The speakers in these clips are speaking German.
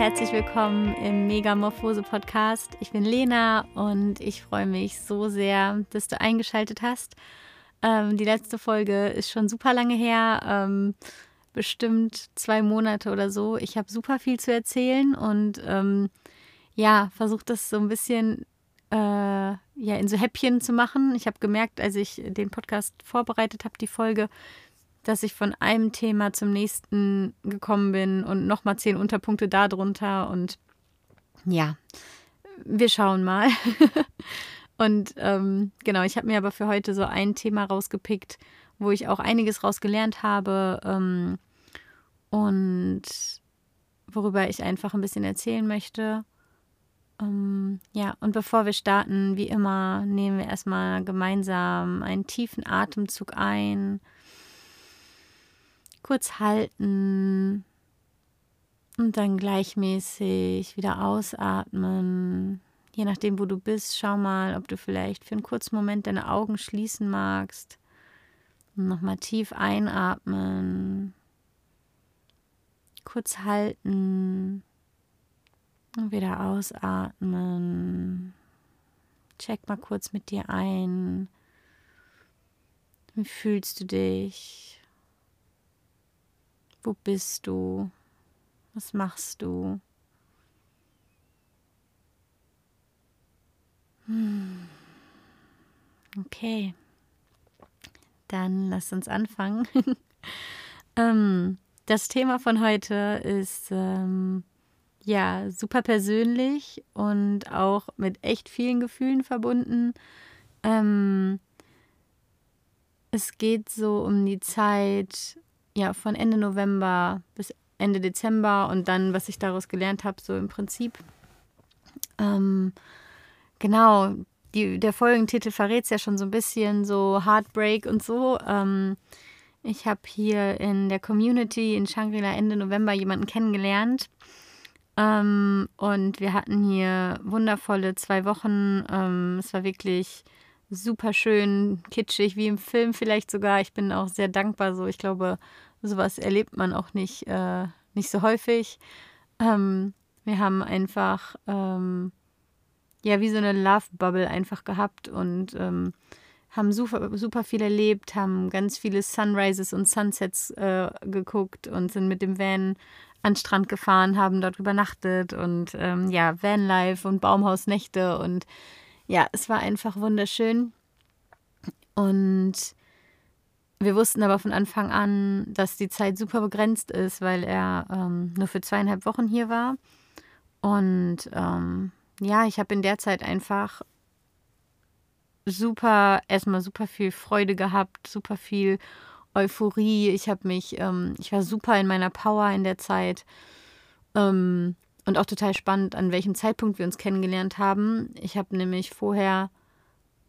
herzlich willkommen im Megamorphose Podcast. Ich bin Lena und ich freue mich so sehr, dass du eingeschaltet hast. Ähm, die letzte Folge ist schon super lange her, ähm, bestimmt zwei Monate oder so. Ich habe super viel zu erzählen und ähm, ja, versuche das so ein bisschen äh, ja, in so Häppchen zu machen. Ich habe gemerkt, als ich den Podcast vorbereitet habe, die Folge, dass ich von einem Thema zum nächsten gekommen bin und nochmal zehn Unterpunkte darunter. Und ja, wir schauen mal. und ähm, genau, ich habe mir aber für heute so ein Thema rausgepickt, wo ich auch einiges rausgelernt habe ähm, und worüber ich einfach ein bisschen erzählen möchte. Ähm, ja, und bevor wir starten, wie immer, nehmen wir erstmal gemeinsam einen tiefen Atemzug ein kurz halten und dann gleichmäßig wieder ausatmen. Je nachdem, wo du bist, schau mal, ob du vielleicht für einen kurzen Moment deine Augen schließen magst. Und nochmal tief einatmen. Kurz halten. Und wieder ausatmen. Check mal kurz mit dir ein. Wie fühlst du dich? Wo bist du? Was machst du? Hm. Okay, dann lass uns anfangen. ähm, das Thema von heute ist ähm, ja super persönlich und auch mit echt vielen Gefühlen verbunden. Ähm, es geht so um die Zeit ja, von Ende November bis Ende Dezember und dann, was ich daraus gelernt habe, so im Prinzip. Ähm, genau, die, der Folgentitel verrät es ja schon so ein bisschen, so Heartbreak und so. Ähm, ich habe hier in der Community in Shangri-La Ende November jemanden kennengelernt. Ähm, und wir hatten hier wundervolle zwei Wochen. Ähm, es war wirklich super schön, kitschig, wie im Film vielleicht sogar. Ich bin auch sehr dankbar so. Ich glaube, sowas erlebt man auch nicht, äh, nicht so häufig. Ähm, wir haben einfach, ähm, ja, wie so eine Love-Bubble einfach gehabt und ähm, haben super, super viel erlebt, haben ganz viele Sunrises und Sunsets äh, geguckt und sind mit dem Van an den Strand gefahren, haben dort übernachtet und ähm, ja, Vanlife und Baumhausnächte und ja, es war einfach wunderschön. Und wir wussten aber von Anfang an, dass die Zeit super begrenzt ist, weil er ähm, nur für zweieinhalb Wochen hier war. Und ähm, ja, ich habe in der Zeit einfach super, erstmal super viel Freude gehabt, super viel Euphorie. Ich habe mich, ähm, ich war super in meiner Power in der Zeit. Ähm, und auch total spannend, an welchem Zeitpunkt wir uns kennengelernt haben. Ich habe nämlich vorher,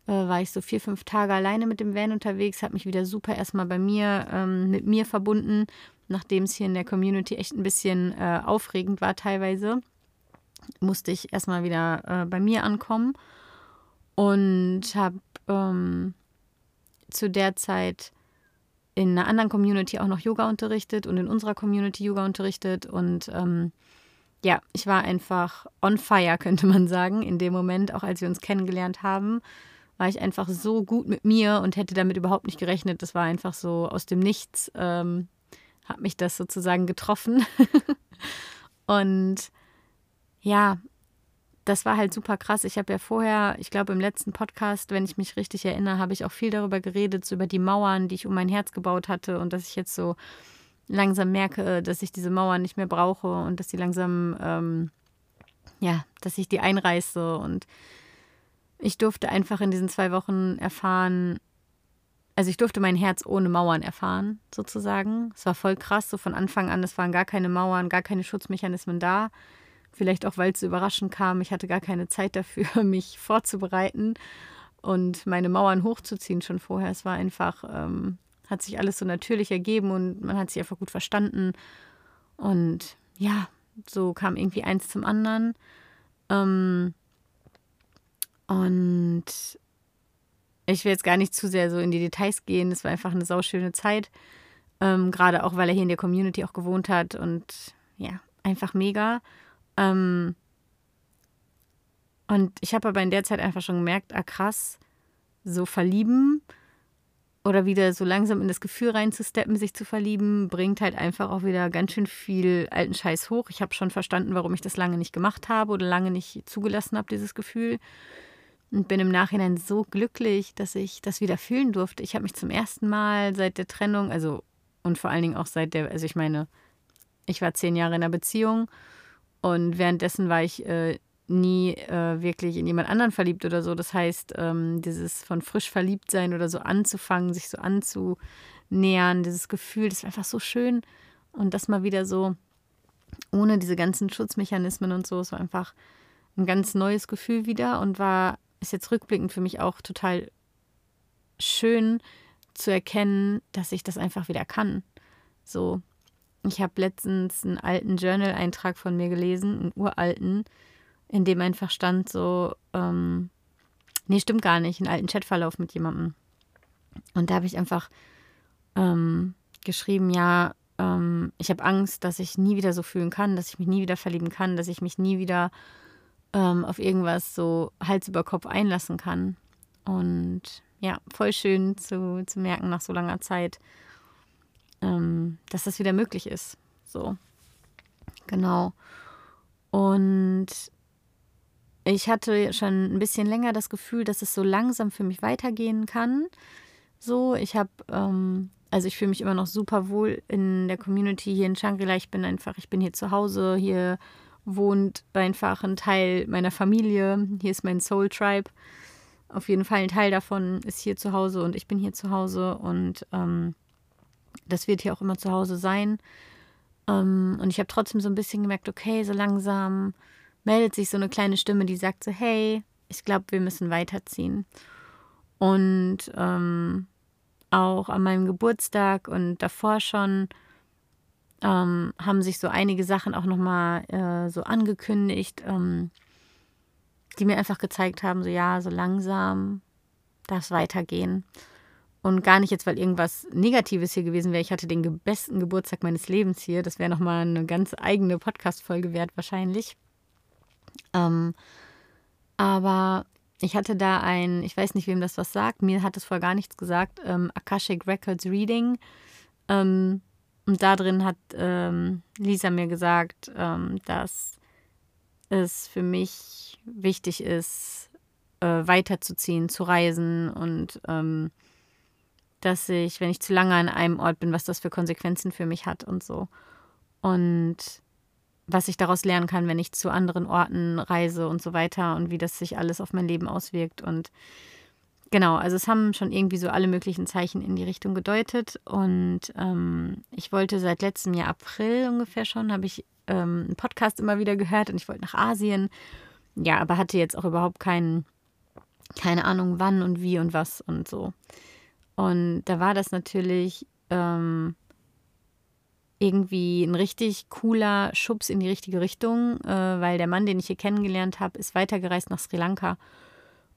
äh, war ich so vier, fünf Tage alleine mit dem Van unterwegs, habe mich wieder super erstmal bei mir, ähm, mit mir verbunden, nachdem es hier in der Community echt ein bisschen äh, aufregend war teilweise. Musste ich erstmal wieder äh, bei mir ankommen und habe ähm, zu der Zeit in einer anderen Community auch noch Yoga unterrichtet und in unserer Community Yoga unterrichtet und ähm, ja, ich war einfach on fire, könnte man sagen, in dem Moment, auch als wir uns kennengelernt haben, war ich einfach so gut mit mir und hätte damit überhaupt nicht gerechnet. Das war einfach so aus dem Nichts, ähm, hat mich das sozusagen getroffen. und ja, das war halt super krass. Ich habe ja vorher, ich glaube im letzten Podcast, wenn ich mich richtig erinnere, habe ich auch viel darüber geredet, so über die Mauern, die ich um mein Herz gebaut hatte und dass ich jetzt so langsam merke, dass ich diese Mauer nicht mehr brauche und dass sie langsam, ähm, ja, dass ich die einreiße. Und ich durfte einfach in diesen zwei Wochen erfahren, also ich durfte mein Herz ohne Mauern erfahren, sozusagen. Es war voll krass, so von Anfang an, es waren gar keine Mauern, gar keine Schutzmechanismen da. Vielleicht auch, weil es so überraschend kam. Ich hatte gar keine Zeit dafür, mich vorzubereiten und meine Mauern hochzuziehen schon vorher. Es war einfach, ähm, hat sich alles so natürlich ergeben und man hat sich einfach gut verstanden. Und ja, so kam irgendwie eins zum anderen. Ähm, und ich will jetzt gar nicht zu sehr so in die Details gehen. Es war einfach eine sauschöne Zeit. Ähm, Gerade auch, weil er hier in der Community auch gewohnt hat und ja, einfach mega. Ähm, und ich habe aber in der Zeit einfach schon gemerkt, ah krass, so verlieben oder wieder so langsam in das Gefühl reinzusteppen, sich zu verlieben, bringt halt einfach auch wieder ganz schön viel alten Scheiß hoch. Ich habe schon verstanden, warum ich das lange nicht gemacht habe oder lange nicht zugelassen habe, dieses Gefühl. Und bin im Nachhinein so glücklich, dass ich das wieder fühlen durfte. Ich habe mich zum ersten Mal seit der Trennung, also und vor allen Dingen auch seit der, also ich meine, ich war zehn Jahre in einer Beziehung und währenddessen war ich äh, nie äh, wirklich in jemand anderen verliebt oder so. Das heißt, ähm, dieses von frisch verliebt sein oder so anzufangen, sich so anzunähern, dieses Gefühl, das war einfach so schön. Und das mal wieder so ohne diese ganzen Schutzmechanismen und so, so einfach ein ganz neues Gefühl wieder und war, ist jetzt rückblickend für mich auch total schön zu erkennen, dass ich das einfach wieder kann. So, ich habe letztens einen alten Journal-Eintrag von mir gelesen, einen uralten, in dem einfach stand so, ähm, nee, stimmt gar nicht, einen alten Chatverlauf mit jemandem. Und da habe ich einfach ähm, geschrieben, ja, ähm, ich habe Angst, dass ich nie wieder so fühlen kann, dass ich mich nie wieder verlieben kann, dass ich mich nie wieder ähm, auf irgendwas so Hals über Kopf einlassen kann. Und ja, voll schön zu, zu merken nach so langer Zeit, ähm, dass das wieder möglich ist. So, genau. Und ich hatte schon ein bisschen länger das Gefühl, dass es so langsam für mich weitergehen kann. So, ich habe, ähm, also ich fühle mich immer noch super wohl in der Community hier in Shangri-La. Ich bin einfach, ich bin hier zu Hause. Hier wohnt einfach ein Teil meiner Familie. Hier ist mein Soul Tribe. Auf jeden Fall ein Teil davon ist hier zu Hause und ich bin hier zu Hause und ähm, das wird hier auch immer zu Hause sein. Ähm, und ich habe trotzdem so ein bisschen gemerkt, okay, so langsam meldet sich so eine kleine Stimme, die sagt so, hey, ich glaube, wir müssen weiterziehen. Und ähm, auch an meinem Geburtstag und davor schon ähm, haben sich so einige Sachen auch nochmal äh, so angekündigt, ähm, die mir einfach gezeigt haben, so ja, so langsam darf es weitergehen. Und gar nicht jetzt, weil irgendwas Negatives hier gewesen wäre. Ich hatte den besten Geburtstag meines Lebens hier. Das wäre nochmal eine ganz eigene Podcast-Folge wert, wahrscheinlich. Ähm, aber ich hatte da ein, ich weiß nicht, wem das was sagt, mir hat es vorher gar nichts gesagt, ähm, Akashic Records Reading. Ähm, und da drin hat ähm, Lisa mir gesagt, ähm, dass es für mich wichtig ist, äh, weiterzuziehen, zu reisen und ähm, dass ich, wenn ich zu lange an einem Ort bin, was das für Konsequenzen für mich hat und so. Und was ich daraus lernen kann, wenn ich zu anderen Orten reise und so weiter und wie das sich alles auf mein Leben auswirkt. Und genau, also es haben schon irgendwie so alle möglichen Zeichen in die Richtung gedeutet. Und ähm, ich wollte seit letztem Jahr April ungefähr schon, habe ich ähm, einen Podcast immer wieder gehört und ich wollte nach Asien. Ja, aber hatte jetzt auch überhaupt keinen, keine Ahnung, wann und wie und was und so. Und da war das natürlich ähm, irgendwie ein richtig cooler Schubs in die richtige Richtung, äh, weil der Mann, den ich hier kennengelernt habe, ist weitergereist nach Sri Lanka.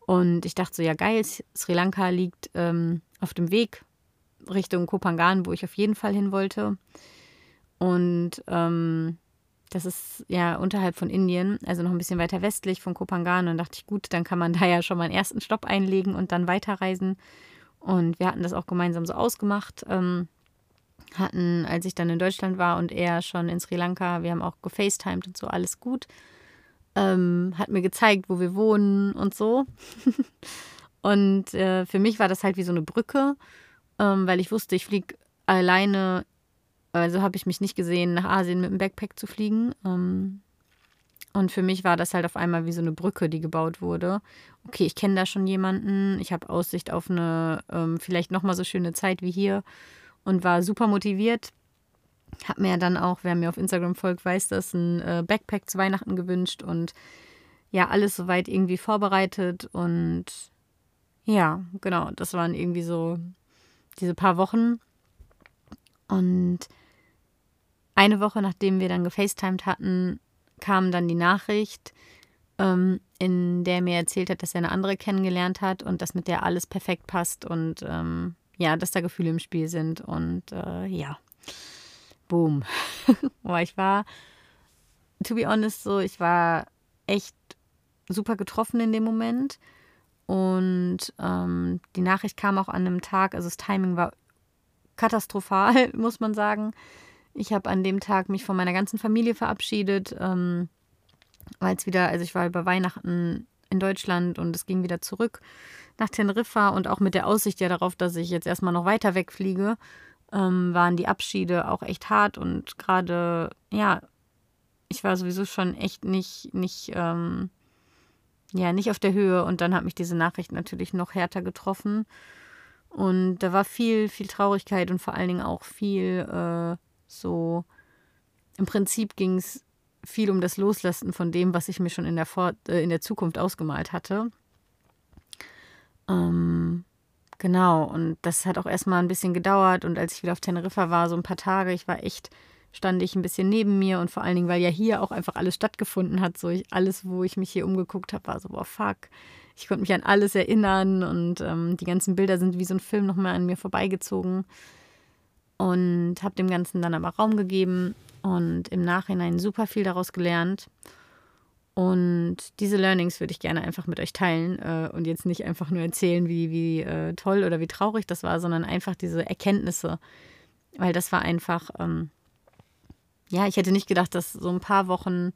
Und ich dachte so, ja geil, Sri Lanka liegt ähm, auf dem Weg Richtung Kopangan, wo ich auf jeden Fall hin wollte. Und ähm, das ist ja unterhalb von Indien, also noch ein bisschen weiter westlich von Kopangan. Und dachte ich, gut, dann kann man da ja schon mal einen ersten Stopp einlegen und dann weiterreisen. Und wir hatten das auch gemeinsam so ausgemacht. Ähm, hatten, als ich dann in Deutschland war und er schon in Sri Lanka, wir haben auch gefacetimed und so, alles gut. Ähm, hat mir gezeigt, wo wir wohnen und so. und äh, für mich war das halt wie so eine Brücke, ähm, weil ich wusste, ich fliege alleine, also habe ich mich nicht gesehen, nach Asien mit dem Backpack zu fliegen. Ähm, und für mich war das halt auf einmal wie so eine Brücke, die gebaut wurde. Okay, ich kenne da schon jemanden, ich habe Aussicht auf eine ähm, vielleicht nochmal so schöne Zeit wie hier und war super motiviert. Hab mir dann auch, wer mir auf Instagram folgt, weiß das, ein äh, Backpack zu Weihnachten gewünscht und ja, alles soweit irgendwie vorbereitet. Und ja, genau, das waren irgendwie so diese paar Wochen. Und eine Woche nachdem wir dann gefacetimed hatten, kam dann die Nachricht, ähm, in der mir erzählt hat, dass er eine andere kennengelernt hat und dass mit der alles perfekt passt und ähm, ja, dass da Gefühle im Spiel sind. Und äh, ja, boom. Boah, ich war to be honest, so, ich war echt super getroffen in dem Moment. Und ähm, die Nachricht kam auch an einem Tag, also das Timing war katastrophal, muss man sagen. Ich habe an dem Tag mich von meiner ganzen Familie verabschiedet, ähm, weil es wieder, also ich war über Weihnachten in Deutschland und es ging wieder zurück nach Teneriffa und auch mit der Aussicht ja darauf, dass ich jetzt erstmal noch weiter wegfliege, ähm, waren die Abschiede auch echt hart und gerade, ja, ich war sowieso schon echt nicht, nicht, ähm, ja, nicht auf der Höhe und dann hat mich diese Nachricht natürlich noch härter getroffen. Und da war viel, viel Traurigkeit und vor allen Dingen auch viel äh, so, im Prinzip ging es viel um das Loslassen von dem, was ich mir schon in der, Vor äh, in der Zukunft ausgemalt hatte. Ähm, genau, und das hat auch erstmal ein bisschen gedauert. Und als ich wieder auf Teneriffa war, so ein paar Tage, ich war echt, stand ich ein bisschen neben mir und vor allen Dingen, weil ja hier auch einfach alles stattgefunden hat. So ich, alles, wo ich mich hier umgeguckt habe, war so, boah, fuck. Ich konnte mich an alles erinnern und ähm, die ganzen Bilder sind wie so ein Film nochmal an mir vorbeigezogen. Und habe dem Ganzen dann aber Raum gegeben und im Nachhinein super viel daraus gelernt. Und diese Learnings würde ich gerne einfach mit euch teilen äh, und jetzt nicht einfach nur erzählen, wie, wie äh, toll oder wie traurig das war, sondern einfach diese Erkenntnisse. Weil das war einfach, ähm, ja, ich hätte nicht gedacht, dass so ein paar Wochen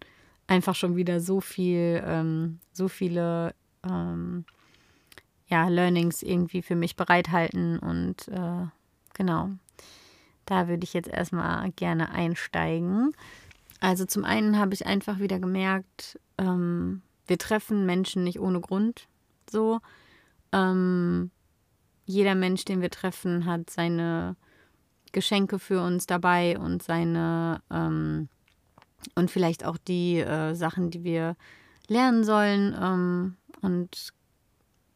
einfach schon wieder so viel, ähm, so viele ähm, ja, Learnings irgendwie für mich bereithalten. Und äh, genau, da würde ich jetzt erstmal gerne einsteigen. Also zum einen habe ich einfach wieder gemerkt, ähm, wir treffen Menschen nicht ohne Grund. So. Ähm, jeder Mensch, den wir treffen, hat seine Geschenke für uns dabei und seine ähm, und vielleicht auch die äh, Sachen, die wir lernen sollen. Ähm, und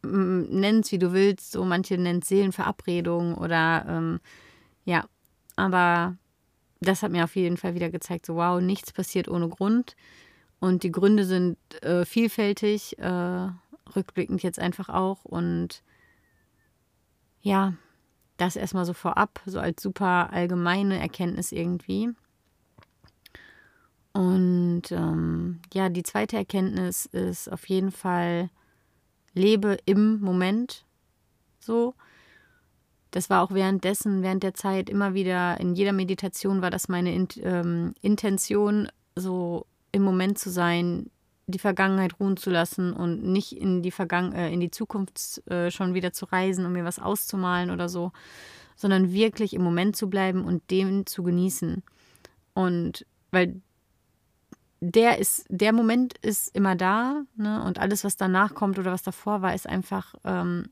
nenn es wie du willst. So manche nennen es Seelenverabredung oder ähm, ja, aber das hat mir auf jeden Fall wieder gezeigt, so wow, nichts passiert ohne Grund. Und die Gründe sind äh, vielfältig, äh, rückblickend jetzt einfach auch. Und ja, das erstmal so vorab, so als super allgemeine Erkenntnis irgendwie. Und ähm, ja, die zweite Erkenntnis ist auf jeden Fall, lebe im Moment so. Das war auch währenddessen, während der Zeit immer wieder, in jeder Meditation war das meine in, ähm, Intention, so im Moment zu sein, die Vergangenheit ruhen zu lassen und nicht in die, Vergangen äh, in die Zukunft äh, schon wieder zu reisen, um mir was auszumalen oder so, sondern wirklich im Moment zu bleiben und den zu genießen. Und weil der ist, der Moment ist immer da, ne? Und alles, was danach kommt oder was davor war, ist einfach ähm,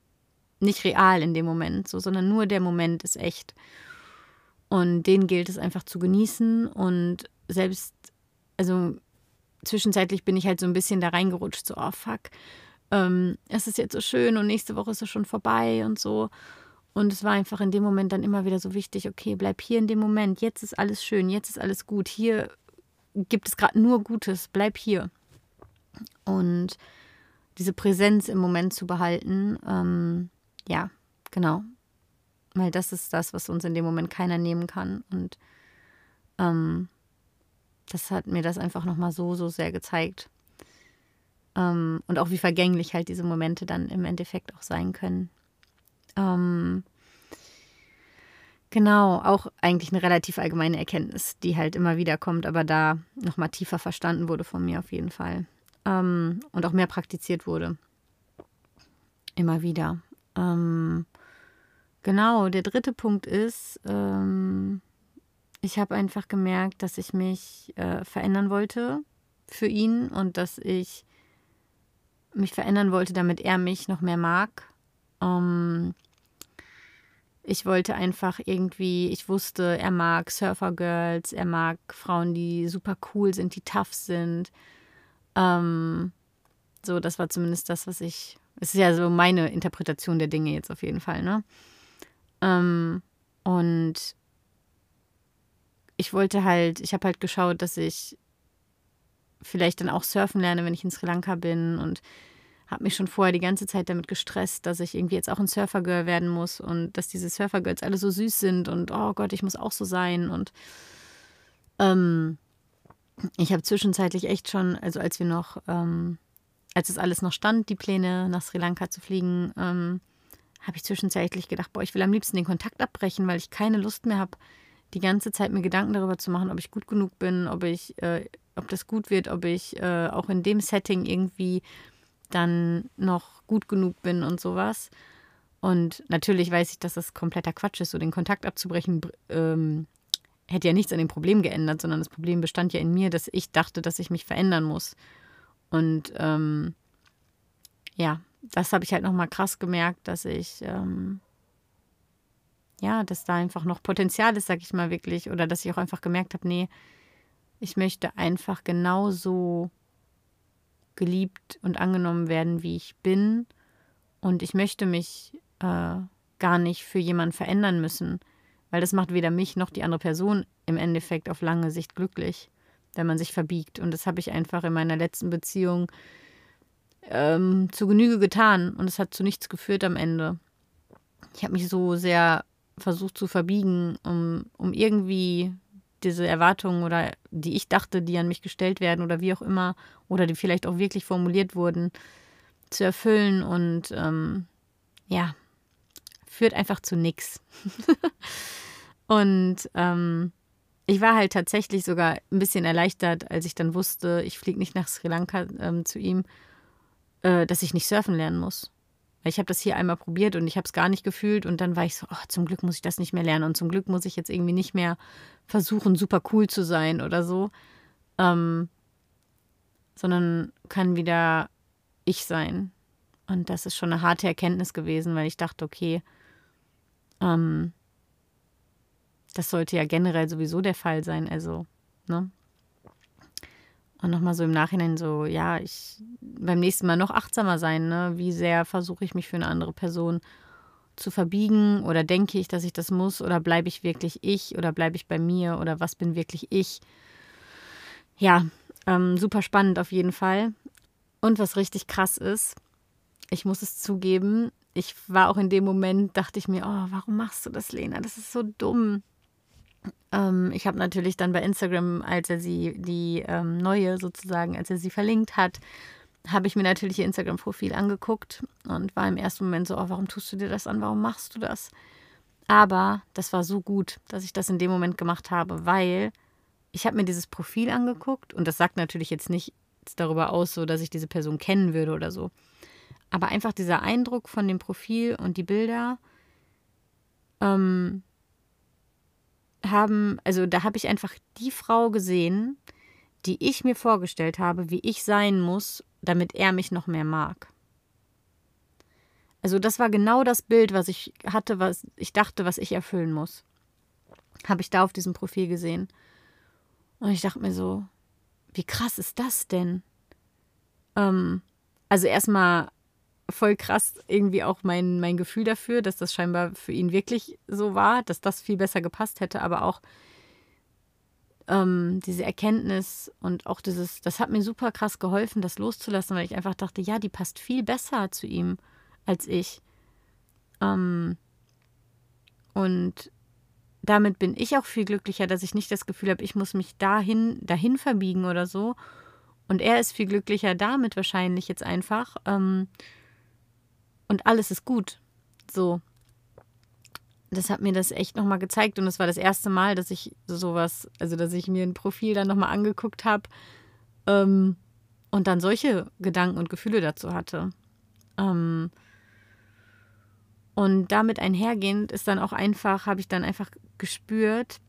nicht real in dem Moment, so, sondern nur der Moment ist echt. Und den gilt es einfach zu genießen. Und selbst, also zwischenzeitlich bin ich halt so ein bisschen da reingerutscht, so, oh fuck, ähm, es ist jetzt so schön und nächste Woche ist es schon vorbei und so. Und es war einfach in dem Moment dann immer wieder so wichtig, okay, bleib hier in dem Moment, jetzt ist alles schön, jetzt ist alles gut, hier gibt es gerade nur Gutes, bleib hier. Und diese Präsenz im Moment zu behalten, ähm, ja, genau. Weil das ist das, was uns in dem Moment keiner nehmen kann. Und ähm, das hat mir das einfach nochmal so, so sehr gezeigt. Ähm, und auch wie vergänglich halt diese Momente dann im Endeffekt auch sein können. Ähm, genau, auch eigentlich eine relativ allgemeine Erkenntnis, die halt immer wieder kommt, aber da nochmal tiefer verstanden wurde von mir auf jeden Fall. Ähm, und auch mehr praktiziert wurde. Immer wieder. Ähm, genau, der dritte Punkt ist, ähm, ich habe einfach gemerkt, dass ich mich äh, verändern wollte für ihn und dass ich mich verändern wollte, damit er mich noch mehr mag. Ähm, ich wollte einfach irgendwie, ich wusste, er mag Surfer Girls, er mag Frauen, die super cool sind, die tough sind. Ähm, so, das war zumindest das, was ich es ist ja so meine Interpretation der Dinge jetzt auf jeden Fall, ne? Ähm, und ich wollte halt, ich habe halt geschaut, dass ich vielleicht dann auch surfen lerne, wenn ich in Sri Lanka bin und habe mich schon vorher die ganze Zeit damit gestresst, dass ich irgendwie jetzt auch ein Surfergirl werden muss und dass diese Surfergirls alle so süß sind und oh Gott, ich muss auch so sein und ähm, ich habe zwischenzeitlich echt schon, also als wir noch, ähm, als es alles noch stand, die Pläne nach Sri Lanka zu fliegen, ähm, habe ich zwischenzeitlich gedacht, boah, ich will am liebsten den Kontakt abbrechen, weil ich keine Lust mehr habe, die ganze Zeit mir Gedanken darüber zu machen, ob ich gut genug bin, ob ich, äh, ob das gut wird, ob ich äh, auch in dem Setting irgendwie dann noch gut genug bin und sowas. Und natürlich weiß ich, dass das kompletter Quatsch ist, so den Kontakt abzubrechen, ähm, hätte ja nichts an dem Problem geändert, sondern das Problem bestand ja in mir, dass ich dachte, dass ich mich verändern muss. Und ähm, ja, das habe ich halt nochmal krass gemerkt, dass ich, ähm, ja, dass da einfach noch Potenzial ist, sag ich mal wirklich, oder dass ich auch einfach gemerkt habe, nee, ich möchte einfach genauso geliebt und angenommen werden, wie ich bin. Und ich möchte mich äh, gar nicht für jemanden verändern müssen, weil das macht weder mich noch die andere Person im Endeffekt auf lange Sicht glücklich, wenn man sich verbiegt. Und das habe ich einfach in meiner letzten Beziehung ähm, zu Genüge getan und es hat zu nichts geführt am Ende. Ich habe mich so sehr versucht zu verbiegen, um, um irgendwie diese Erwartungen oder die ich dachte, die an mich gestellt werden oder wie auch immer, oder die vielleicht auch wirklich formuliert wurden, zu erfüllen und ähm, ja, führt einfach zu nichts. und ähm, ich war halt tatsächlich sogar ein bisschen erleichtert, als ich dann wusste, ich fliege nicht nach Sri Lanka ähm, zu ihm, äh, dass ich nicht surfen lernen muss. Ich habe das hier einmal probiert und ich habe es gar nicht gefühlt und dann war ich so, oh, zum Glück muss ich das nicht mehr lernen und zum Glück muss ich jetzt irgendwie nicht mehr versuchen, super cool zu sein oder so, ähm, sondern kann wieder ich sein. Und das ist schon eine harte Erkenntnis gewesen, weil ich dachte, okay, ähm, das sollte ja generell sowieso der Fall sein. Also, ne? Und nochmal so im Nachhinein so, ja, ich beim nächsten Mal noch achtsamer sein, ne? Wie sehr versuche ich mich für eine andere Person zu verbiegen oder denke ich, dass ich das muss oder bleibe ich wirklich ich oder bleibe ich bei mir oder was bin wirklich ich? Ja, ähm, super spannend auf jeden Fall. Und was richtig krass ist, ich muss es zugeben, ich war auch in dem Moment, dachte ich mir, oh, warum machst du das, Lena? Das ist so dumm. Ähm, ich habe natürlich dann bei Instagram, als er sie, die ähm, neue sozusagen, als er sie verlinkt hat, habe ich mir natürlich ihr Instagram-Profil angeguckt und war im ersten Moment so, oh, warum tust du dir das an? Warum machst du das? Aber das war so gut, dass ich das in dem Moment gemacht habe, weil ich habe mir dieses Profil angeguckt und das sagt natürlich jetzt nicht darüber aus, so dass ich diese Person kennen würde oder so. Aber einfach dieser Eindruck von dem Profil und die Bilder, ähm, haben, also da habe ich einfach die Frau gesehen, die ich mir vorgestellt habe, wie ich sein muss, damit er mich noch mehr mag. Also das war genau das Bild, was ich hatte, was ich dachte, was ich erfüllen muss. Habe ich da auf diesem Profil gesehen. Und ich dachte mir so, wie krass ist das denn? Ähm, also erstmal voll krass irgendwie auch mein, mein Gefühl dafür, dass das scheinbar für ihn wirklich so war, dass das viel besser gepasst hätte, aber auch ähm, diese Erkenntnis und auch dieses, das hat mir super krass geholfen, das loszulassen, weil ich einfach dachte, ja, die passt viel besser zu ihm als ich. Ähm, und damit bin ich auch viel glücklicher, dass ich nicht das Gefühl habe, ich muss mich dahin, dahin verbiegen oder so. Und er ist viel glücklicher damit wahrscheinlich jetzt einfach. Ähm, und alles ist gut. So. Das hat mir das echt nochmal gezeigt und es war das erste Mal, dass ich sowas, also dass ich mir ein Profil dann nochmal angeguckt habe ähm, und dann solche Gedanken und Gefühle dazu hatte. Ähm, und damit einhergehend ist dann auch einfach, habe ich dann einfach gespürt,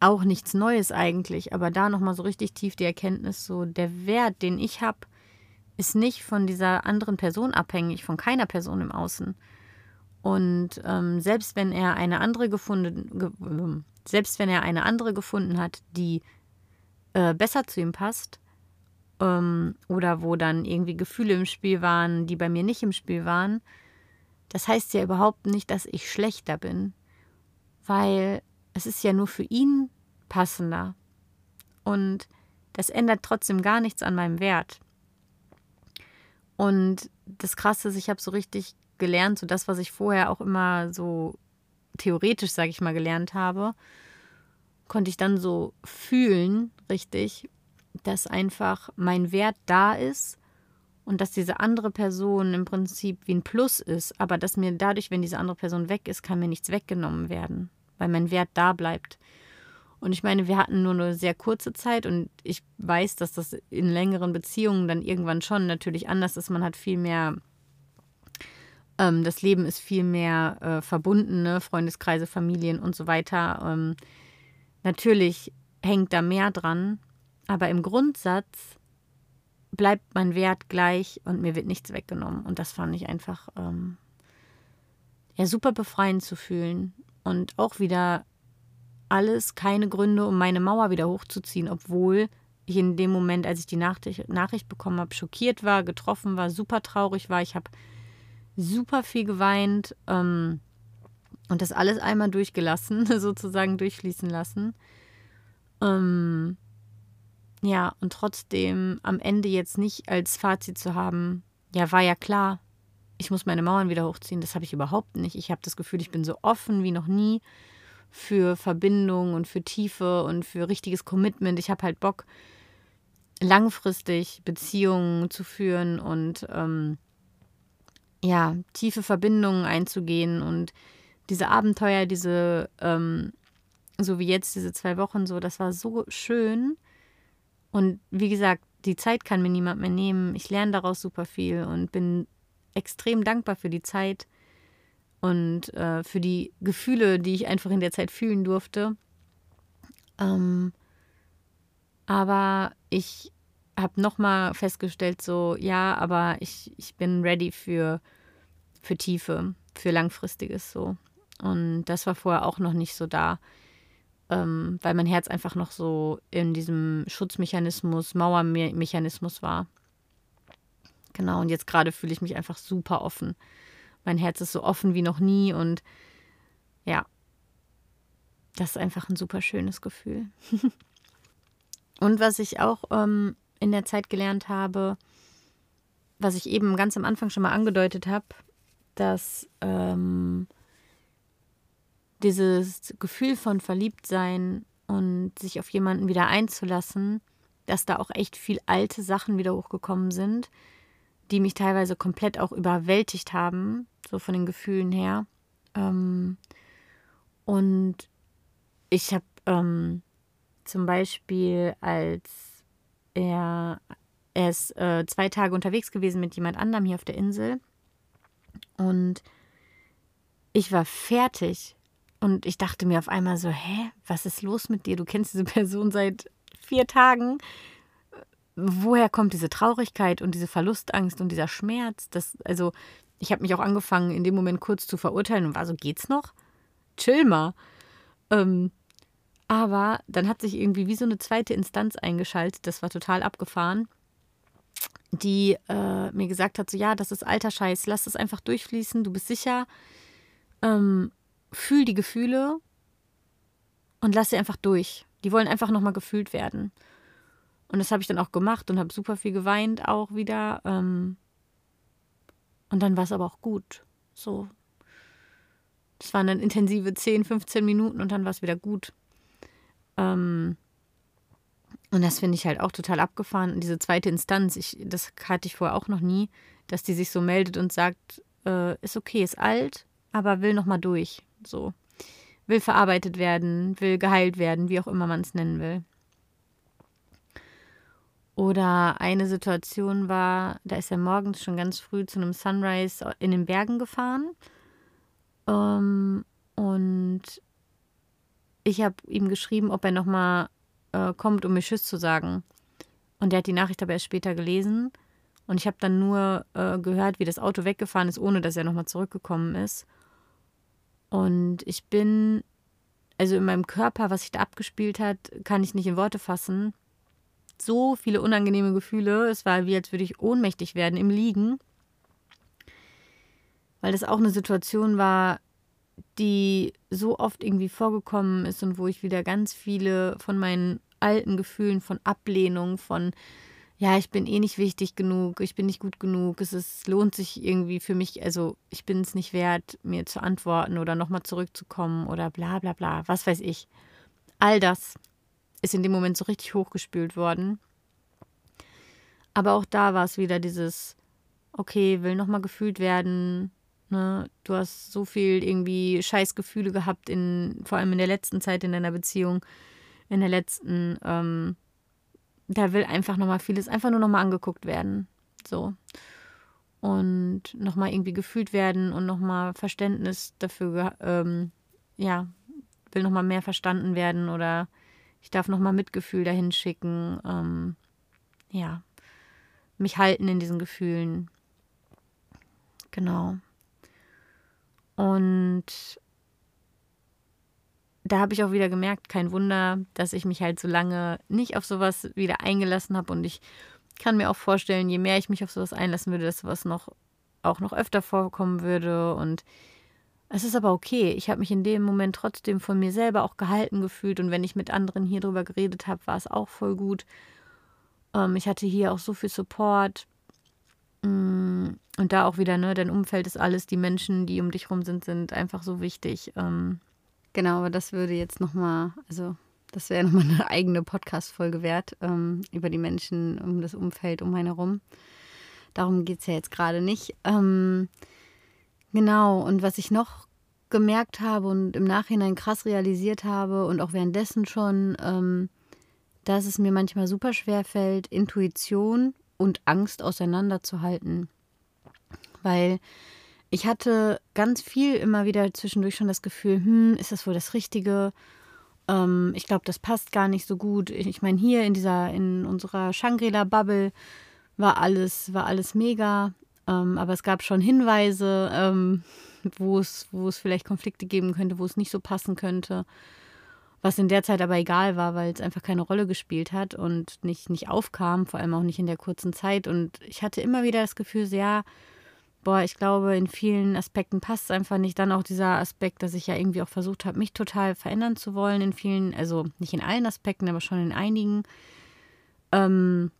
auch nichts Neues eigentlich, aber da nochmal so richtig tief die Erkenntnis, so der Wert, den ich habe, ist nicht von dieser anderen Person abhängig, von keiner Person im Außen. Und ähm, selbst wenn er eine andere gefunden, ge ähm, selbst wenn er eine andere gefunden hat, die äh, besser zu ihm passt, ähm, oder wo dann irgendwie Gefühle im Spiel waren, die bei mir nicht im Spiel waren, das heißt ja überhaupt nicht, dass ich schlechter bin, weil es ist ja nur für ihn passender. Und das ändert trotzdem gar nichts an meinem Wert. Und das Krasse ist, ich habe so richtig gelernt, so das, was ich vorher auch immer so theoretisch, sage ich mal, gelernt habe, konnte ich dann so fühlen, richtig, dass einfach mein Wert da ist und dass diese andere Person im Prinzip wie ein Plus ist, aber dass mir dadurch, wenn diese andere Person weg ist, kann mir nichts weggenommen werden, weil mein Wert da bleibt. Und ich meine, wir hatten nur eine sehr kurze Zeit und ich weiß, dass das in längeren Beziehungen dann irgendwann schon natürlich anders ist. Man hat viel mehr, ähm, das Leben ist viel mehr äh, verbunden, ne? Freundeskreise, Familien und so weiter. Ähm, natürlich hängt da mehr dran, aber im Grundsatz bleibt mein Wert gleich und mir wird nichts weggenommen. Und das fand ich einfach ähm, ja super befreiend zu fühlen und auch wieder alles keine Gründe, um meine Mauer wieder hochzuziehen, obwohl ich in dem Moment, als ich die Nachricht, bekommen habe, schockiert war, getroffen war, super traurig war. Ich habe super viel geweint ähm, und das alles einmal durchgelassen, sozusagen durchfließen lassen. Ähm, ja, und trotzdem am Ende jetzt nicht als Fazit zu haben, ja, war ja klar, ich muss meine Mauern wieder hochziehen. Das habe ich überhaupt nicht. Ich habe das Gefühl, ich bin so offen wie noch nie für Verbindung und für Tiefe und für richtiges Commitment. Ich habe halt Bock, langfristig Beziehungen zu führen und ähm, ja, tiefe Verbindungen einzugehen und diese Abenteuer, diese, ähm, so wie jetzt, diese zwei Wochen so, das war so schön. Und wie gesagt, die Zeit kann mir niemand mehr nehmen. Ich lerne daraus super viel und bin extrem dankbar für die Zeit, und äh, für die Gefühle, die ich einfach in der Zeit fühlen durfte. Ähm, aber ich habe nochmal festgestellt, so, ja, aber ich, ich bin ready für, für Tiefe, für Langfristiges so. Und das war vorher auch noch nicht so da, ähm, weil mein Herz einfach noch so in diesem Schutzmechanismus, Mauermechanismus war. Genau, und jetzt gerade fühle ich mich einfach super offen. Mein Herz ist so offen wie noch nie und ja, das ist einfach ein super schönes Gefühl. und was ich auch ähm, in der Zeit gelernt habe, was ich eben ganz am Anfang schon mal angedeutet habe, dass ähm, dieses Gefühl von Verliebtsein und sich auf jemanden wieder einzulassen, dass da auch echt viel alte Sachen wieder hochgekommen sind, die mich teilweise komplett auch überwältigt haben, so von den Gefühlen her. Ähm, und ich habe ähm, zum Beispiel, als er, er ist äh, zwei Tage unterwegs gewesen mit jemand anderem hier auf der Insel und ich war fertig und ich dachte mir auf einmal so, hä, was ist los mit dir? Du kennst diese Person seit vier Tagen woher kommt diese Traurigkeit und diese Verlustangst und dieser Schmerz? Das, also, ich habe mich auch angefangen, in dem Moment kurz zu verurteilen und war so, geht's noch? Chill mal. Ähm, aber dann hat sich irgendwie wie so eine zweite Instanz eingeschaltet, das war total abgefahren, die äh, mir gesagt hat: so, ja, das ist alter Scheiß, lass das einfach durchfließen, du bist sicher, ähm, fühl die Gefühle und lass sie einfach durch. Die wollen einfach nochmal gefühlt werden. Und das habe ich dann auch gemacht und habe super viel geweint auch wieder. Ähm und dann war es aber auch gut. So. Das waren dann intensive 10, 15 Minuten und dann war es wieder gut. Ähm und das finde ich halt auch total abgefahren. Und diese zweite Instanz, ich, das hatte ich vorher auch noch nie, dass die sich so meldet und sagt, äh, ist okay, ist alt, aber will nochmal durch. So. Will verarbeitet werden, will geheilt werden, wie auch immer man es nennen will. Oder eine Situation war, da ist er morgens schon ganz früh zu einem Sunrise in den Bergen gefahren. Ähm, und ich habe ihm geschrieben, ob er nochmal äh, kommt, um mir Tschüss zu sagen. Und er hat die Nachricht aber erst später gelesen. Und ich habe dann nur äh, gehört, wie das Auto weggefahren ist, ohne dass er nochmal zurückgekommen ist. Und ich bin, also in meinem Körper, was sich da abgespielt hat, kann ich nicht in Worte fassen so viele unangenehme Gefühle. Es war wie, als würde ich ohnmächtig werden im Liegen. Weil das auch eine Situation war, die so oft irgendwie vorgekommen ist und wo ich wieder ganz viele von meinen alten Gefühlen von Ablehnung, von ja, ich bin eh nicht wichtig genug, ich bin nicht gut genug, es ist, lohnt sich irgendwie für mich, also ich bin es nicht wert, mir zu antworten oder nochmal zurückzukommen oder bla bla bla, was weiß ich. all das ist in dem Moment so richtig hochgespült worden. Aber auch da war es wieder dieses, okay, will nochmal gefühlt werden. Ne? Du hast so viel irgendwie Scheißgefühle gehabt, in, vor allem in der letzten Zeit in deiner Beziehung, in der letzten, ähm, da will einfach nochmal vieles einfach nur nochmal angeguckt werden. So. Und nochmal irgendwie gefühlt werden und nochmal Verständnis dafür, ähm, ja, will nochmal mehr verstanden werden oder ich darf nochmal Mitgefühl dahin schicken. Ähm, ja, mich halten in diesen Gefühlen. Genau. Und da habe ich auch wieder gemerkt, kein Wunder, dass ich mich halt so lange nicht auf sowas wieder eingelassen habe. Und ich kann mir auch vorstellen, je mehr ich mich auf sowas einlassen würde, dass sowas noch auch noch öfter vorkommen würde. Und es ist aber okay. Ich habe mich in dem Moment trotzdem von mir selber auch gehalten gefühlt. Und wenn ich mit anderen hier drüber geredet habe, war es auch voll gut. Ähm, ich hatte hier auch so viel Support. Mm, und da auch wieder, ne, dein Umfeld ist alles, die Menschen, die um dich rum sind, sind einfach so wichtig. Ähm, genau, aber das würde jetzt nochmal, also das wäre nochmal eine eigene Podcast-Folge wert, ähm, über die Menschen, um das Umfeld um einen herum. Darum geht es ja jetzt gerade nicht. Ähm, genau, und was ich noch gemerkt habe und im Nachhinein krass realisiert habe und auch währenddessen schon, ähm, dass es mir manchmal super schwer fällt, Intuition und Angst auseinanderzuhalten. Weil ich hatte ganz viel immer wieder zwischendurch schon das Gefühl, hm, ist das wohl das Richtige? Ähm, ich glaube, das passt gar nicht so gut. Ich meine, hier in dieser, in unserer Shangri-La-Bubble war alles, war alles mega. Ähm, aber es gab schon Hinweise, ähm, wo es, wo es vielleicht Konflikte geben könnte, wo es nicht so passen könnte. Was in der Zeit aber egal war, weil es einfach keine Rolle gespielt hat und nicht, nicht aufkam, vor allem auch nicht in der kurzen Zeit. Und ich hatte immer wieder das Gefühl, ja, boah, ich glaube, in vielen Aspekten passt es einfach nicht. Dann auch dieser Aspekt, dass ich ja irgendwie auch versucht habe, mich total verändern zu wollen in vielen, also nicht in allen Aspekten, aber schon in einigen. Ähm,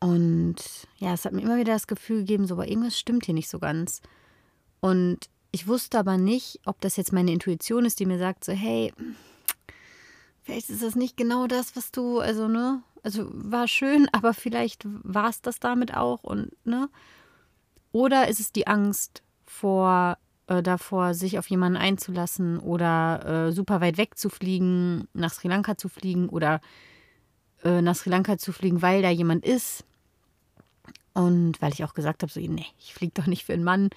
und ja, es hat mir immer wieder das Gefühl gegeben, so, aber irgendwas stimmt hier nicht so ganz. Und ich wusste aber nicht, ob das jetzt meine Intuition ist, die mir sagt, so, hey, vielleicht ist das nicht genau das, was du, also, ne, also war schön, aber vielleicht war es das damit auch und, ne, oder ist es die Angst vor, äh, davor, sich auf jemanden einzulassen oder äh, super weit weg zu fliegen, nach Sri Lanka zu fliegen oder äh, nach Sri Lanka zu fliegen, weil da jemand ist. Und weil ich auch gesagt habe, so, nee, ich fliege doch nicht für einen Mann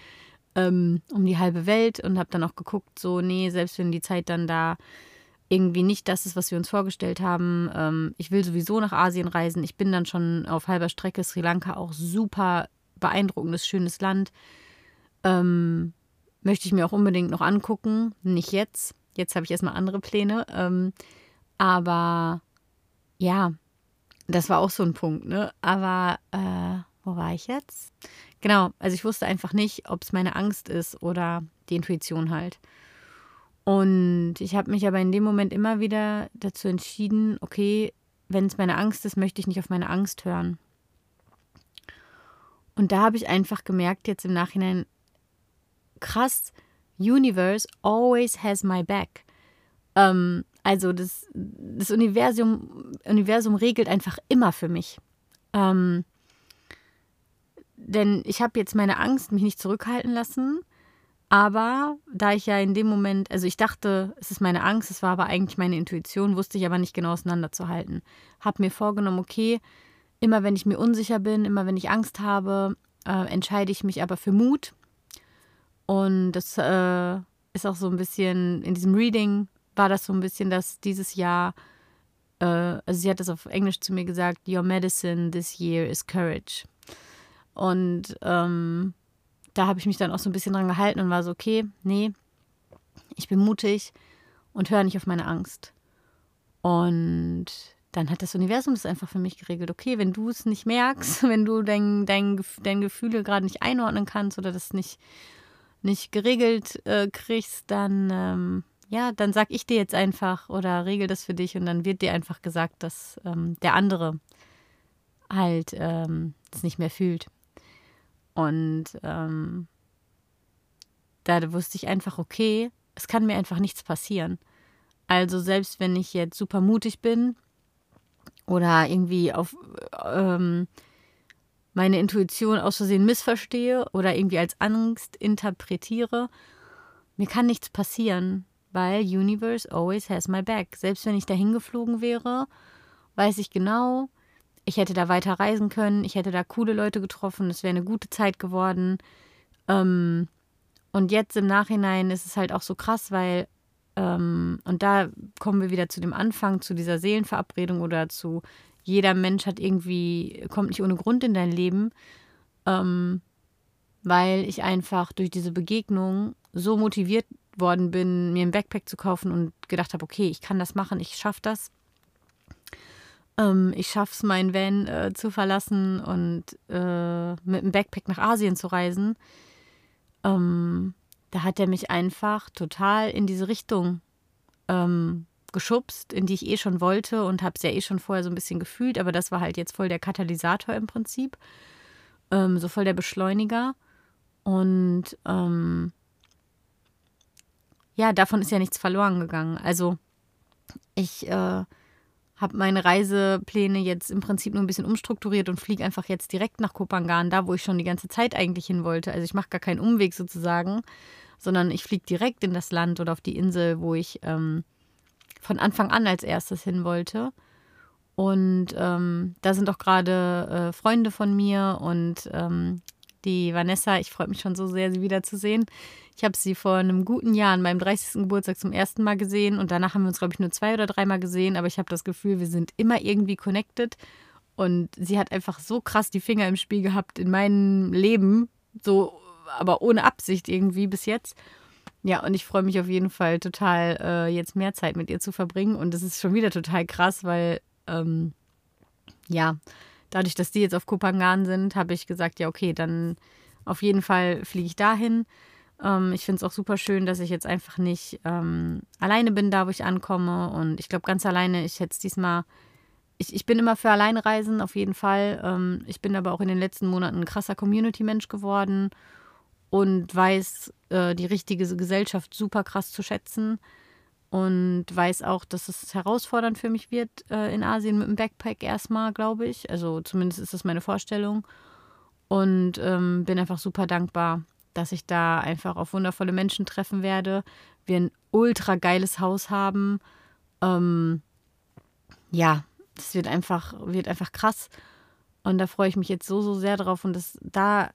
ähm, um die halbe Welt und habe dann auch geguckt, so, nee, selbst wenn die Zeit dann da irgendwie nicht das ist, was wir uns vorgestellt haben. Ähm, ich will sowieso nach Asien reisen. Ich bin dann schon auf halber Strecke. Sri Lanka auch super beeindruckendes, schönes Land. Ähm, möchte ich mir auch unbedingt noch angucken. Nicht jetzt. Jetzt habe ich erstmal andere Pläne. Ähm, aber ja, das war auch so ein Punkt, ne? Aber äh, wo war ich jetzt? Genau, also ich wusste einfach nicht, ob es meine Angst ist oder die Intuition halt. Und ich habe mich aber in dem Moment immer wieder dazu entschieden, okay, wenn es meine Angst ist, möchte ich nicht auf meine Angst hören. Und da habe ich einfach gemerkt, jetzt im Nachhinein, krass, Universe always has my back. Ähm, also das, das Universum, Universum regelt einfach immer für mich. Ähm, denn ich habe jetzt meine Angst, mich nicht zurückhalten lassen. Aber da ich ja in dem Moment, also ich dachte, es ist meine Angst, es war aber eigentlich meine Intuition, wusste ich aber nicht genau auseinanderzuhalten. Habe mir vorgenommen, okay, Immer wenn ich mir unsicher bin, immer wenn ich Angst habe, äh, entscheide ich mich aber für Mut. Und das äh, ist auch so ein bisschen, in diesem Reading war das so ein bisschen, dass dieses Jahr, äh, also sie hat das auf Englisch zu mir gesagt, Your medicine this year is courage. Und ähm, da habe ich mich dann auch so ein bisschen dran gehalten und war so, okay, nee, ich bin mutig und höre nicht auf meine Angst. Und dann hat das Universum das einfach für mich geregelt. Okay, wenn du es nicht merkst, wenn du dein, dein, dein Gefühle gerade nicht einordnen kannst oder das nicht, nicht geregelt äh, kriegst, dann, ähm, ja, dann sag ich dir jetzt einfach oder regel das für dich und dann wird dir einfach gesagt, dass ähm, der andere halt ähm, es nicht mehr fühlt. Und ähm, da wusste ich einfach, okay, es kann mir einfach nichts passieren. Also selbst wenn ich jetzt super mutig bin oder irgendwie auf ähm, meine Intuition aus Versehen missverstehe oder irgendwie als Angst interpretiere, mir kann nichts passieren, weil Universe always has my back. Selbst wenn ich dahin geflogen wäre, weiß ich genau, ich hätte da weiter reisen können, ich hätte da coole Leute getroffen, es wäre eine gute Zeit geworden. Ähm, und jetzt im Nachhinein ist es halt auch so krass, weil, ähm, und da kommen wir wieder zu dem Anfang, zu dieser Seelenverabredung oder zu jeder Mensch hat irgendwie, kommt nicht ohne Grund in dein Leben, ähm, weil ich einfach durch diese Begegnung so motiviert worden bin, mir ein Backpack zu kaufen und gedacht habe, okay, ich kann das machen, ich schaffe das. Ähm, ich schaffe es, meinen Van äh, zu verlassen und äh, mit einem Backpack nach Asien zu reisen. Ähm, da hat er mich einfach total in diese Richtung ähm, geschubst, in die ich eh schon wollte und habe es ja eh schon vorher so ein bisschen gefühlt, aber das war halt jetzt voll der Katalysator im Prinzip, ähm, so voll der Beschleuniger. Und ähm, ja, davon ist ja nichts verloren gegangen. Also ich äh, habe meine Reisepläne jetzt im Prinzip nur ein bisschen umstrukturiert und fliege einfach jetzt direkt nach Kopangan, da wo ich schon die ganze Zeit eigentlich hin wollte. Also ich mache gar keinen Umweg sozusagen, sondern ich fliege direkt in das Land oder auf die Insel, wo ich ähm, von Anfang an als erstes hin wollte. Und ähm, da sind auch gerade äh, Freunde von mir und ähm, die Vanessa. Ich freue mich schon so sehr, sie wiederzusehen. Ich habe sie vor einem guten Jahr an meinem 30. Geburtstag zum ersten Mal gesehen und danach haben wir uns, glaube ich, nur zwei oder dreimal gesehen, aber ich habe das Gefühl, wir sind immer irgendwie connected und sie hat einfach so krass die Finger im Spiel gehabt in meinem Leben, so, aber ohne Absicht irgendwie bis jetzt. Ja, und ich freue mich auf jeden Fall total, äh, jetzt mehr Zeit mit ihr zu verbringen. Und das ist schon wieder total krass, weil, ähm, ja, dadurch, dass die jetzt auf Kopangan sind, habe ich gesagt, ja, okay, dann auf jeden Fall fliege ich dahin. Ähm, ich finde es auch super schön, dass ich jetzt einfach nicht ähm, alleine bin, da wo ich ankomme. Und ich glaube, ganz alleine, ich hätte es diesmal. Ich, ich bin immer für Alleinreisen, auf jeden Fall. Ähm, ich bin aber auch in den letzten Monaten ein krasser Community-Mensch geworden und weiß äh, die richtige Gesellschaft super krass zu schätzen und weiß auch, dass es herausfordernd für mich wird äh, in Asien mit dem Backpack erstmal, glaube ich. Also zumindest ist das meine Vorstellung. Und ähm, bin einfach super dankbar, dass ich da einfach auf wundervolle Menschen treffen werde. Wir ein ultra geiles Haus haben. Ähm, ja, das wird einfach, wird einfach krass. Und da freue ich mich jetzt so, so sehr drauf. Und das, da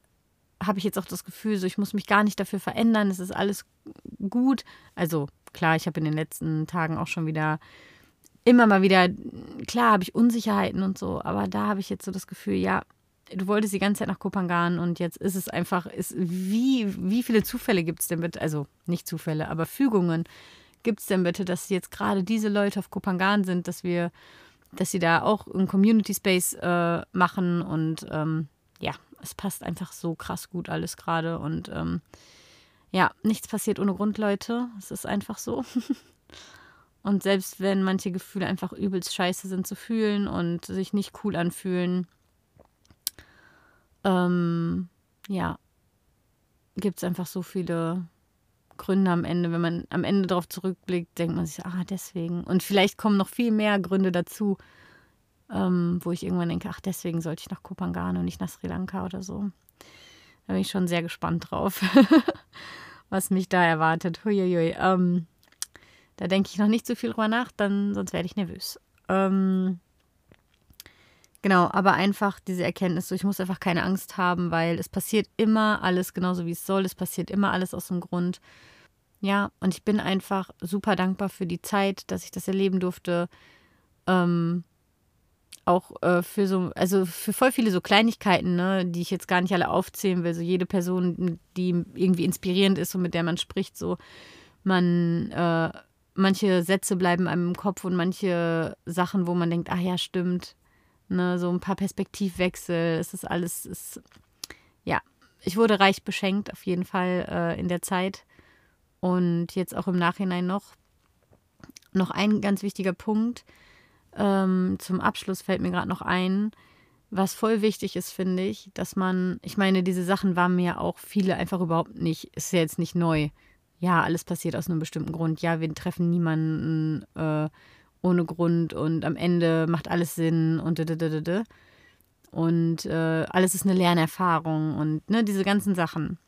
habe ich jetzt auch das Gefühl, so ich muss mich gar nicht dafür verändern. Es ist alles gut. Also klar, ich habe in den letzten Tagen auch schon wieder immer mal wieder, klar habe ich Unsicherheiten und so, aber da habe ich jetzt so das Gefühl, ja, du wolltest die ganze Zeit nach Kopangan und jetzt ist es einfach, ist, wie, wie viele Zufälle gibt es denn bitte, also nicht Zufälle, aber Fügungen gibt es denn bitte, dass jetzt gerade diese Leute auf Kopangan sind, dass wir, dass sie da auch einen Community Space äh, machen und ähm, ja, es passt einfach so krass gut alles gerade und ähm, ja, nichts passiert ohne Grund, Leute. Es ist einfach so. und selbst wenn manche Gefühle einfach übelst scheiße sind zu fühlen und sich nicht cool anfühlen, ähm, ja, gibt es einfach so viele Gründe am Ende. Wenn man am Ende darauf zurückblickt, denkt man sich, ah, deswegen. Und vielleicht kommen noch viel mehr Gründe dazu, ähm, wo ich irgendwann denke, ach, deswegen sollte ich nach Kopangan und nicht nach Sri Lanka oder so. Da bin ich schon sehr gespannt drauf, was mich da erwartet. Huiuiui. Ähm, da denke ich noch nicht so viel drüber nach, dann, sonst werde ich nervös. Ähm, genau, aber einfach diese Erkenntnis, so ich muss einfach keine Angst haben, weil es passiert immer alles genauso, wie es soll. Es passiert immer alles aus dem Grund. Ja, und ich bin einfach super dankbar für die Zeit, dass ich das erleben durfte. Ähm, auch äh, für so, also für voll viele so Kleinigkeiten, ne, die ich jetzt gar nicht alle aufzählen will. So jede Person, die irgendwie inspirierend ist und mit der man spricht, so man, äh, manche Sätze bleiben einem im Kopf und manche Sachen, wo man denkt, ach ja, stimmt. Ne, so ein paar Perspektivwechsel, es ist alles, ist, ja, ich wurde reich beschenkt, auf jeden Fall äh, in der Zeit. Und jetzt auch im Nachhinein noch. Noch ein ganz wichtiger Punkt ähm, zum Abschluss fällt mir gerade noch ein, was voll wichtig ist, finde ich, dass man, ich meine, diese Sachen waren mir ja auch viele einfach überhaupt nicht, ist ja jetzt nicht neu. ja, alles passiert aus einem bestimmten Grund. Ja, wir treffen niemanden äh, ohne Grund und am Ende macht alles Sinn und da, und äh, alles ist eine Lernerfahrung und ne, diese ganzen Sachen.